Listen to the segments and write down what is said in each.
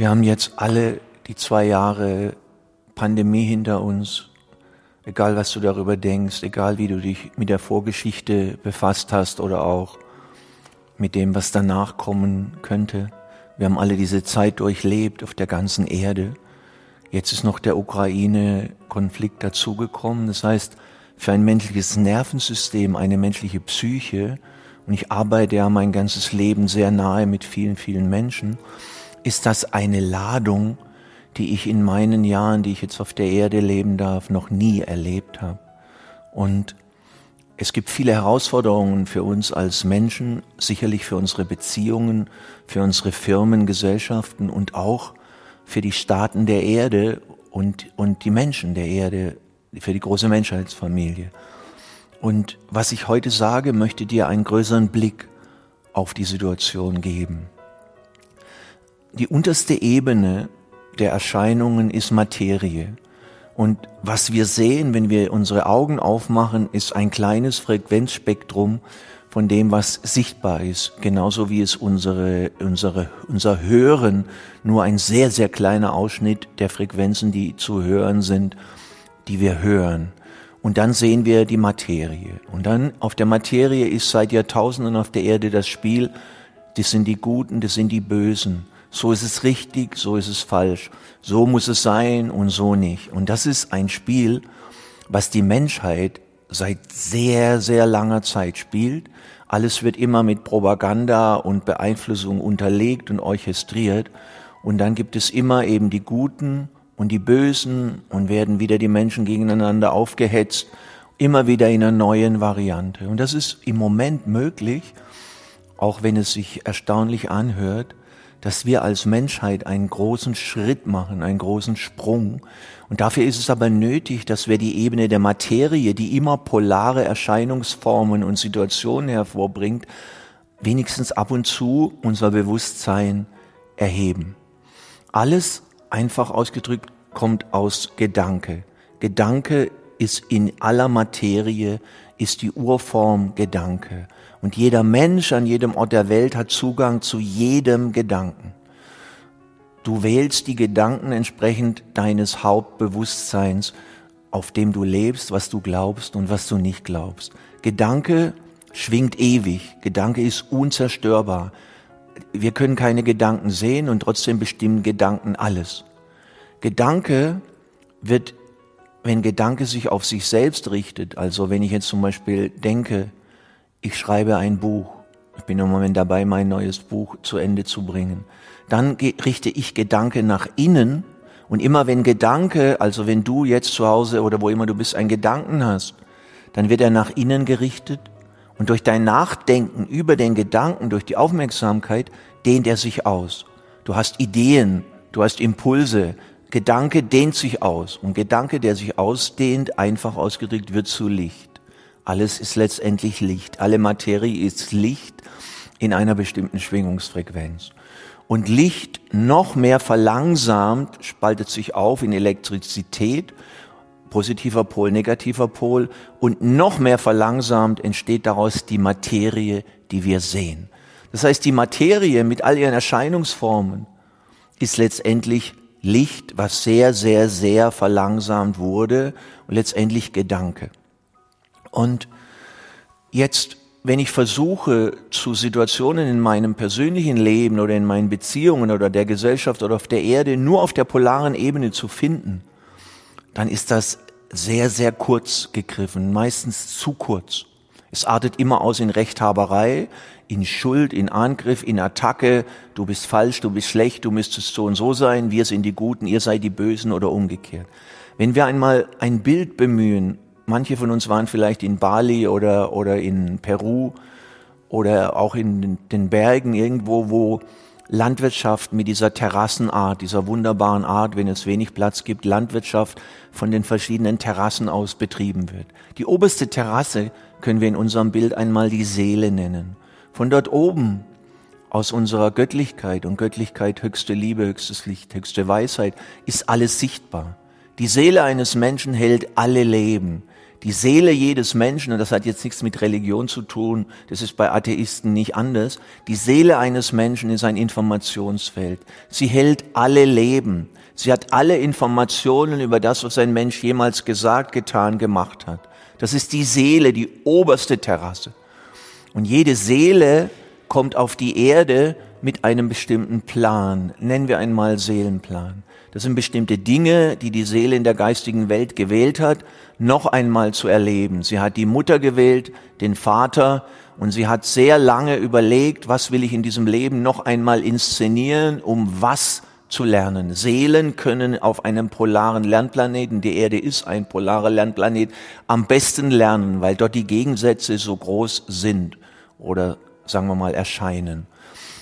Wir haben jetzt alle die zwei Jahre Pandemie hinter uns. Egal, was du darüber denkst, egal, wie du dich mit der Vorgeschichte befasst hast oder auch mit dem, was danach kommen könnte. Wir haben alle diese Zeit durchlebt auf der ganzen Erde. Jetzt ist noch der Ukraine-Konflikt dazugekommen. Das heißt, für ein menschliches Nervensystem, eine menschliche Psyche, und ich arbeite ja mein ganzes Leben sehr nahe mit vielen, vielen Menschen, ist das eine Ladung, die ich in meinen Jahren, die ich jetzt auf der Erde leben darf, noch nie erlebt habe. Und es gibt viele Herausforderungen für uns als Menschen, sicherlich für unsere Beziehungen, für unsere Firmen, Gesellschaften und auch für die Staaten der Erde und, und die Menschen der Erde, für die große Menschheitsfamilie. Und was ich heute sage, möchte dir einen größeren Blick auf die Situation geben. Die unterste Ebene der Erscheinungen ist Materie. Und was wir sehen, wenn wir unsere Augen aufmachen, ist ein kleines Frequenzspektrum von dem, was sichtbar ist. Genauso wie es unsere, unsere, unser Hören nur ein sehr, sehr kleiner Ausschnitt der Frequenzen, die zu hören sind, die wir hören. Und dann sehen wir die Materie. Und dann auf der Materie ist seit Jahrtausenden auf der Erde das Spiel, das sind die Guten, das sind die Bösen. So ist es richtig, so ist es falsch. So muss es sein und so nicht. Und das ist ein Spiel, was die Menschheit seit sehr, sehr langer Zeit spielt. Alles wird immer mit Propaganda und Beeinflussung unterlegt und orchestriert. Und dann gibt es immer eben die Guten und die Bösen und werden wieder die Menschen gegeneinander aufgehetzt, immer wieder in einer neuen Variante. Und das ist im Moment möglich, auch wenn es sich erstaunlich anhört, dass wir als Menschheit einen großen Schritt machen, einen großen Sprung. Und dafür ist es aber nötig, dass wir die Ebene der Materie, die immer polare Erscheinungsformen und Situationen hervorbringt, wenigstens ab und zu unser Bewusstsein erheben. Alles einfach ausgedrückt kommt aus Gedanke. Gedanke ist in aller Materie, ist die Urform Gedanke. Und jeder Mensch an jedem Ort der Welt hat Zugang zu jedem Gedanken. Du wählst die Gedanken entsprechend deines Hauptbewusstseins, auf dem du lebst, was du glaubst und was du nicht glaubst. Gedanke schwingt ewig. Gedanke ist unzerstörbar wir können keine Gedanken sehen und trotzdem bestimmen Gedanken alles. Gedanke wird, wenn Gedanke sich auf sich selbst richtet, also wenn ich jetzt zum Beispiel denke, ich schreibe ein Buch, ich bin im Moment dabei, mein neues Buch zu Ende zu bringen, dann richte ich Gedanke nach innen und immer wenn Gedanke, also wenn du jetzt zu Hause oder wo immer du bist, einen Gedanken hast, dann wird er nach innen gerichtet und durch dein Nachdenken über den Gedanken, durch die Aufmerksamkeit, dehnt er sich aus. Du hast Ideen, du hast Impulse. Gedanke dehnt sich aus. Und Gedanke, der sich ausdehnt, einfach ausgedrückt, wird zu Licht. Alles ist letztendlich Licht. Alle Materie ist Licht in einer bestimmten Schwingungsfrequenz. Und Licht noch mehr verlangsamt, spaltet sich auf in Elektrizität positiver Pol, negativer Pol und noch mehr verlangsamt entsteht daraus die Materie, die wir sehen. Das heißt, die Materie mit all ihren Erscheinungsformen ist letztendlich Licht, was sehr, sehr, sehr verlangsamt wurde und letztendlich Gedanke. Und jetzt, wenn ich versuche, zu Situationen in meinem persönlichen Leben oder in meinen Beziehungen oder der Gesellschaft oder auf der Erde nur auf der polaren Ebene zu finden, dann ist das sehr, sehr kurz gegriffen, meistens zu kurz. Es artet immer aus in Rechthaberei, in Schuld, in Angriff, in Attacke. Du bist falsch, du bist schlecht, du müsstest so und so sein, wir sind die Guten, ihr seid die Bösen oder umgekehrt. Wenn wir einmal ein Bild bemühen, manche von uns waren vielleicht in Bali oder, oder in Peru oder auch in den Bergen irgendwo, wo Landwirtschaft mit dieser Terrassenart, dieser wunderbaren Art, wenn es wenig Platz gibt, Landwirtschaft von den verschiedenen Terrassen aus betrieben wird. Die oberste Terrasse können wir in unserem Bild einmal die Seele nennen. Von dort oben, aus unserer Göttlichkeit und Göttlichkeit höchste Liebe, höchstes Licht, höchste Weisheit, ist alles sichtbar. Die Seele eines Menschen hält alle Leben. Die Seele jedes Menschen, und das hat jetzt nichts mit Religion zu tun, das ist bei Atheisten nicht anders, die Seele eines Menschen ist ein Informationsfeld. Sie hält alle Leben. Sie hat alle Informationen über das, was ein Mensch jemals gesagt, getan, gemacht hat. Das ist die Seele, die oberste Terrasse. Und jede Seele kommt auf die Erde mit einem bestimmten Plan. Nennen wir einmal Seelenplan. Das sind bestimmte Dinge, die die Seele in der geistigen Welt gewählt hat, noch einmal zu erleben. Sie hat die Mutter gewählt, den Vater, und sie hat sehr lange überlegt, was will ich in diesem Leben noch einmal inszenieren, um was zu lernen. Seelen können auf einem polaren Lernplaneten, die Erde ist ein polarer Lernplanet, am besten lernen, weil dort die Gegensätze so groß sind oder sagen wir mal erscheinen.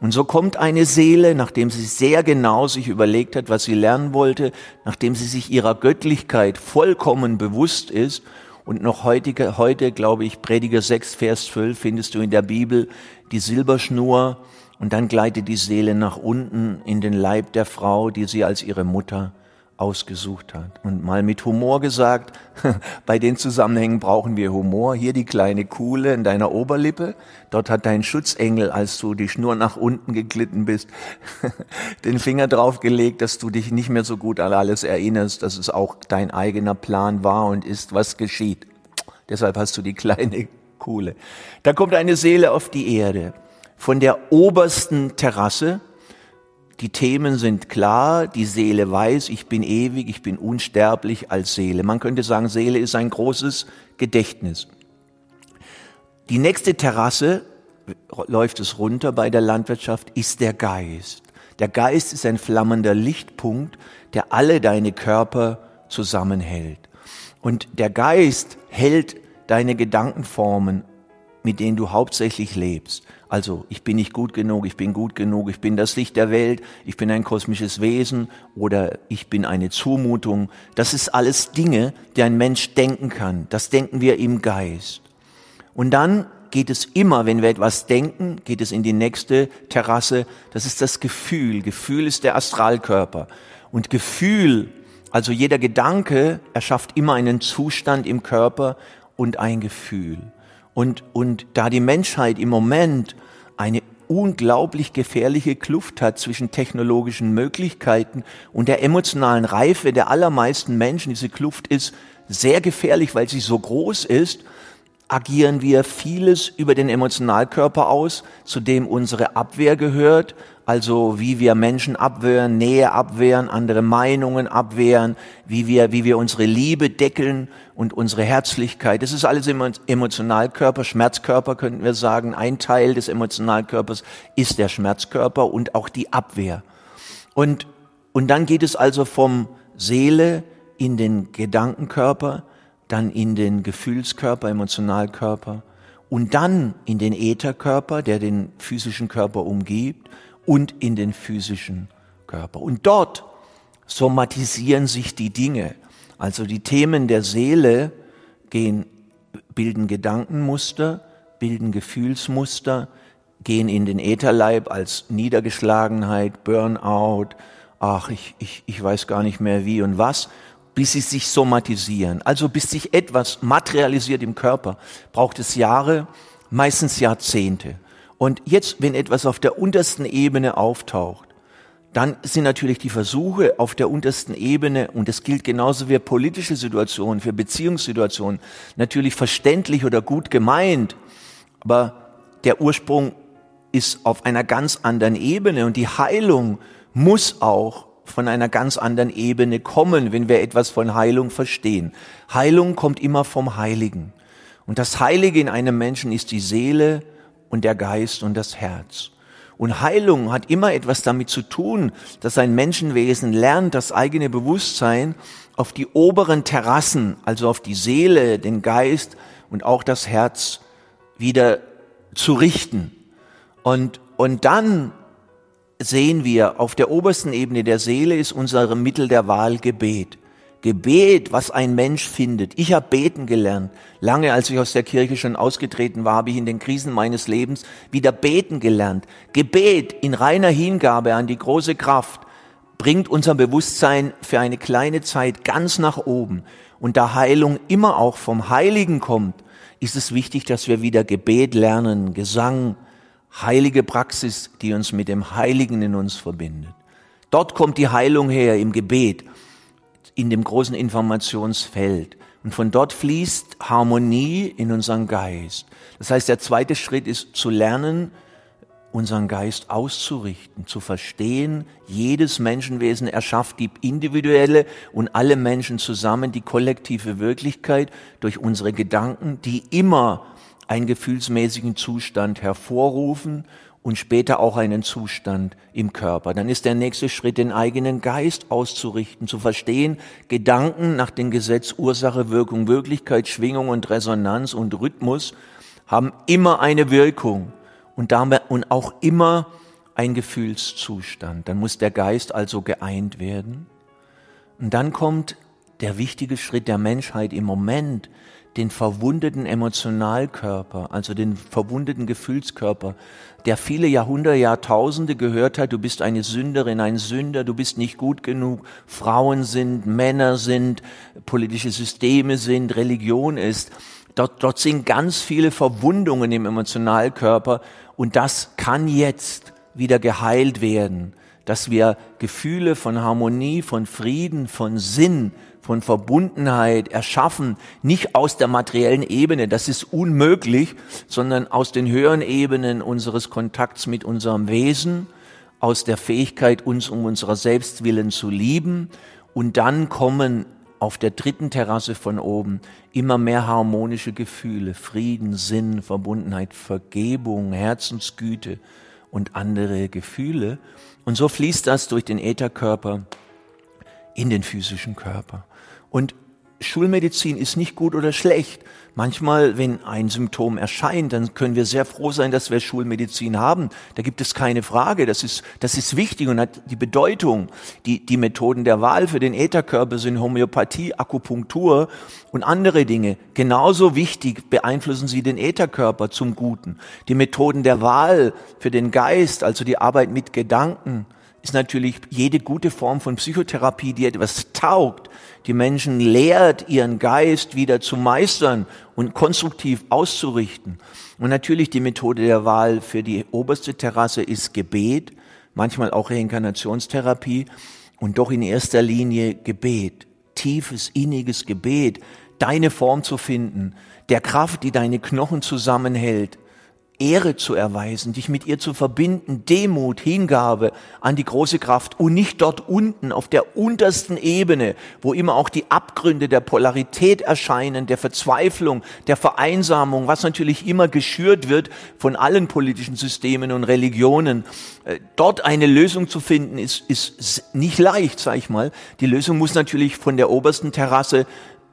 Und so kommt eine Seele, nachdem sie sehr genau sich überlegt hat, was sie lernen wollte, nachdem sie sich ihrer Göttlichkeit vollkommen bewusst ist, und noch heute, heute glaube ich, Prediger 6, Vers 12 findest du in der Bibel die Silberschnur. Und dann gleitet die Seele nach unten in den Leib der Frau, die sie als ihre Mutter ausgesucht hat. Und mal mit Humor gesagt, bei den Zusammenhängen brauchen wir Humor. Hier die kleine Kuhle in deiner Oberlippe. Dort hat dein Schutzengel, als du die Schnur nach unten geglitten bist, den Finger draufgelegt, dass du dich nicht mehr so gut an alles erinnerst, dass es auch dein eigener Plan war und ist, was geschieht. Deshalb hast du die kleine Kuhle. Da kommt eine Seele auf die Erde. Von der obersten Terrasse, die Themen sind klar, die Seele weiß, ich bin ewig, ich bin unsterblich als Seele. Man könnte sagen, Seele ist ein großes Gedächtnis. Die nächste Terrasse, läuft es runter bei der Landwirtschaft, ist der Geist. Der Geist ist ein flammender Lichtpunkt, der alle deine Körper zusammenhält. Und der Geist hält deine Gedankenformen, mit denen du hauptsächlich lebst. Also ich bin nicht gut genug, ich bin gut genug, ich bin das Licht der Welt, ich bin ein kosmisches Wesen oder ich bin eine Zumutung. Das ist alles Dinge, die ein Mensch denken kann. Das denken wir im Geist. Und dann geht es immer, wenn wir etwas denken, geht es in die nächste Terrasse. Das ist das Gefühl. Gefühl ist der Astralkörper. Und Gefühl, also jeder Gedanke, erschafft immer einen Zustand im Körper und ein Gefühl. Und, und da die Menschheit im Moment eine unglaublich gefährliche Kluft hat zwischen technologischen Möglichkeiten und der emotionalen Reife der allermeisten Menschen, diese Kluft ist sehr gefährlich, weil sie so groß ist, agieren wir vieles über den Emotionalkörper aus, zu dem unsere Abwehr gehört, also wie wir Menschen abwehren, Nähe abwehren, andere Meinungen abwehren, wie wir, wie wir unsere Liebe deckeln und unsere Herzlichkeit. Das ist alles im Emotionalkörper, Schmerzkörper könnten wir sagen. Ein Teil des Emotionalkörpers ist der Schmerzkörper und auch die Abwehr. Und, und dann geht es also vom Seele in den Gedankenkörper, dann in den Gefühlskörper, Emotionalkörper und dann in den Ätherkörper, der den physischen Körper umgibt und in den physischen Körper. Und dort somatisieren sich die Dinge. Also die Themen der Seele gehen, bilden Gedankenmuster, bilden Gefühlsmuster, gehen in den Ätherleib als Niedergeschlagenheit, Burnout, ach, ich, ich, ich weiß gar nicht mehr wie und was, bis sie sich somatisieren. Also bis sich etwas materialisiert im Körper, braucht es Jahre, meistens Jahrzehnte. Und jetzt, wenn etwas auf der untersten Ebene auftaucht, dann sind natürlich die Versuche auf der untersten Ebene, und das gilt genauso für politische Situationen, für Beziehungssituationen, natürlich verständlich oder gut gemeint, aber der Ursprung ist auf einer ganz anderen Ebene und die Heilung muss auch von einer ganz anderen Ebene kommen, wenn wir etwas von Heilung verstehen. Heilung kommt immer vom Heiligen. Und das Heilige in einem Menschen ist die Seele, und der Geist und das Herz. Und Heilung hat immer etwas damit zu tun, dass ein Menschenwesen lernt, das eigene Bewusstsein auf die oberen Terrassen, also auf die Seele, den Geist und auch das Herz wieder zu richten. Und, und dann sehen wir, auf der obersten Ebene der Seele ist unser Mittel der Wahl Gebet. Gebet, was ein Mensch findet. Ich habe beten gelernt. Lange, als ich aus der Kirche schon ausgetreten war, habe ich in den Krisen meines Lebens wieder beten gelernt. Gebet in reiner Hingabe an die große Kraft bringt unser Bewusstsein für eine kleine Zeit ganz nach oben. Und da Heilung immer auch vom Heiligen kommt, ist es wichtig, dass wir wieder Gebet lernen, Gesang, heilige Praxis, die uns mit dem Heiligen in uns verbindet. Dort kommt die Heilung her im Gebet, in dem großen Informationsfeld. Und von dort fließt Harmonie in unseren Geist. Das heißt, der zweite Schritt ist zu lernen, unseren Geist auszurichten, zu verstehen, jedes Menschenwesen erschafft die individuelle und alle Menschen zusammen die kollektive Wirklichkeit durch unsere Gedanken, die immer einen gefühlsmäßigen Zustand hervorrufen und später auch einen Zustand im Körper. Dann ist der nächste Schritt, den eigenen Geist auszurichten, zu verstehen, Gedanken nach dem Gesetz Ursache, Wirkung, Wirklichkeit, Schwingung und Resonanz und Rhythmus haben immer eine Wirkung und damit und auch immer ein Gefühlszustand. Dann muss der Geist also geeint werden. Und dann kommt der wichtige Schritt der Menschheit im Moment, den verwundeten Emotionalkörper, also den verwundeten Gefühlskörper, der viele Jahrhunderte, Jahrtausende gehört hat, du bist eine Sünderin, ein Sünder, du bist nicht gut genug, Frauen sind, Männer sind, politische Systeme sind, Religion ist. Dort, dort sind ganz viele Verwundungen im Emotionalkörper und das kann jetzt wieder geheilt werden, dass wir Gefühle von Harmonie, von Frieden, von Sinn, von Verbundenheit erschaffen, nicht aus der materiellen Ebene, das ist unmöglich, sondern aus den höheren Ebenen unseres Kontakts mit unserem Wesen, aus der Fähigkeit, uns um unserer Selbstwillen zu lieben. Und dann kommen auf der dritten Terrasse von oben immer mehr harmonische Gefühle, Frieden, Sinn, Verbundenheit, Vergebung, Herzensgüte und andere Gefühle. Und so fließt das durch den Ätherkörper in den physischen Körper. Und Schulmedizin ist nicht gut oder schlecht. Manchmal, wenn ein Symptom erscheint, dann können wir sehr froh sein, dass wir Schulmedizin haben. Da gibt es keine Frage. Das ist, das ist wichtig und hat die Bedeutung. Die, die Methoden der Wahl für den Ätherkörper sind Homöopathie, Akupunktur und andere Dinge. Genauso wichtig beeinflussen sie den Ätherkörper zum Guten. Die Methoden der Wahl für den Geist, also die Arbeit mit Gedanken, ist natürlich jede gute Form von Psychotherapie, die etwas taugt, die Menschen lehrt, ihren Geist wieder zu meistern und konstruktiv auszurichten. Und natürlich die Methode der Wahl für die oberste Terrasse ist Gebet, manchmal auch Reinkarnationstherapie und doch in erster Linie Gebet, tiefes, inniges Gebet, deine Form zu finden, der Kraft, die deine Knochen zusammenhält, Ehre zu erweisen, dich mit ihr zu verbinden, Demut, Hingabe an die große Kraft und nicht dort unten auf der untersten Ebene, wo immer auch die Abgründe der Polarität erscheinen, der Verzweiflung, der Vereinsamung, was natürlich immer geschürt wird von allen politischen Systemen und Religionen. Äh, dort eine Lösung zu finden, ist, ist nicht leicht, sag ich mal. Die Lösung muss natürlich von der obersten Terrasse,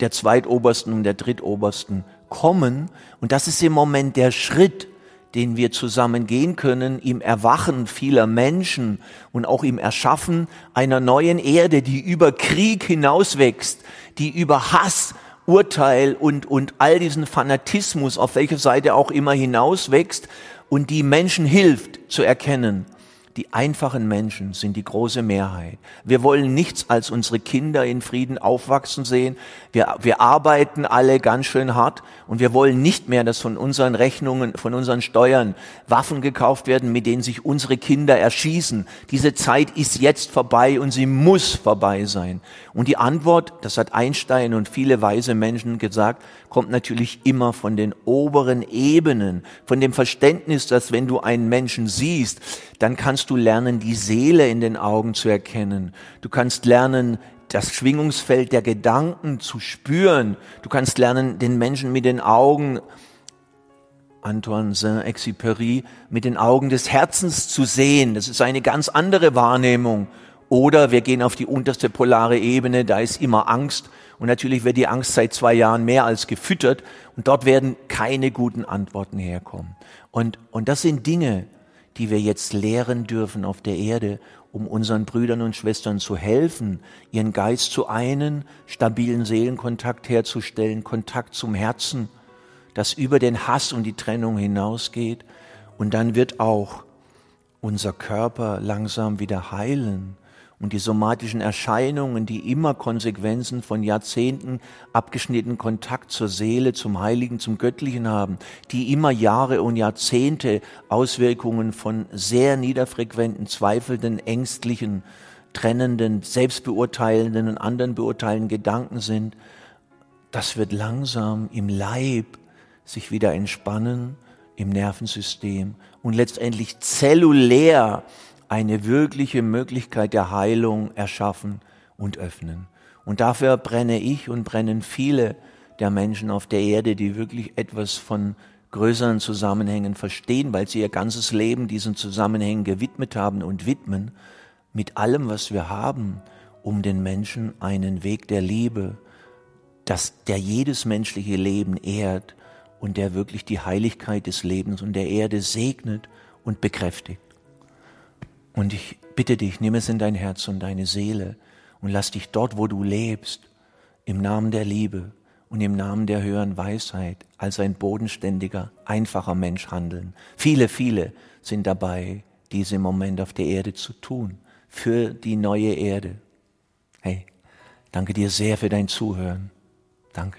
der zweitobersten und der drittobersten kommen. Und das ist im Moment der Schritt, den wir zusammen gehen können, im Erwachen vieler Menschen und auch im Erschaffen einer neuen Erde, die über Krieg hinauswächst, die über Hass, Urteil und, und all diesen Fanatismus, auf welche Seite auch immer hinauswächst und die Menschen hilft zu erkennen, die einfachen Menschen sind die große Mehrheit. Wir wollen nichts als unsere Kinder in Frieden aufwachsen sehen. Wir, wir arbeiten alle ganz schön hart und wir wollen nicht mehr, dass von unseren Rechnungen, von unseren Steuern Waffen gekauft werden, mit denen sich unsere Kinder erschießen. Diese Zeit ist jetzt vorbei und sie muss vorbei sein. Und die Antwort, das hat Einstein und viele weise Menschen gesagt, kommt natürlich immer von den oberen Ebenen, von dem Verständnis, dass wenn du einen Menschen siehst, dann kannst du lernen, die Seele in den Augen zu erkennen. Du kannst lernen, das Schwingungsfeld der Gedanken zu spüren. Du kannst lernen, den Menschen mit den Augen, Antoine Saint-Exupéry, mit den Augen des Herzens zu sehen. Das ist eine ganz andere Wahrnehmung. Oder wir gehen auf die unterste polare Ebene, da ist immer Angst und natürlich wird die Angst seit zwei Jahren mehr als gefüttert und dort werden keine guten Antworten herkommen. Und, und das sind Dinge, die wir jetzt lehren dürfen auf der Erde, um unseren Brüdern und Schwestern zu helfen, ihren Geist zu einen, stabilen Seelenkontakt herzustellen, Kontakt zum Herzen, das über den Hass und die Trennung hinausgeht. Und dann wird auch unser Körper langsam wieder heilen und die somatischen Erscheinungen, die immer Konsequenzen von Jahrzehnten abgeschnittenen Kontakt zur Seele, zum Heiligen, zum Göttlichen haben, die immer Jahre und Jahrzehnte Auswirkungen von sehr niederfrequenten, zweifelnden, ängstlichen, trennenden, selbstbeurteilenden und anderen beurteilenden Gedanken sind, das wird langsam im Leib sich wieder entspannen, im Nervensystem und letztendlich zellulär eine wirkliche Möglichkeit der Heilung erschaffen und öffnen. Und dafür brenne ich und brennen viele der Menschen auf der Erde, die wirklich etwas von größeren Zusammenhängen verstehen, weil sie ihr ganzes Leben diesen Zusammenhängen gewidmet haben und widmen, mit allem, was wir haben, um den Menschen einen Weg der Liebe, dass der jedes menschliche Leben ehrt und der wirklich die Heiligkeit des Lebens und der Erde segnet und bekräftigt. Und ich bitte dich, nimm es in dein Herz und deine Seele und lass dich dort, wo du lebst, im Namen der Liebe und im Namen der höheren Weisheit als ein bodenständiger, einfacher Mensch handeln. Viele, viele sind dabei, diese im Moment auf der Erde zu tun, für die neue Erde. Hey, danke dir sehr für dein Zuhören. Danke.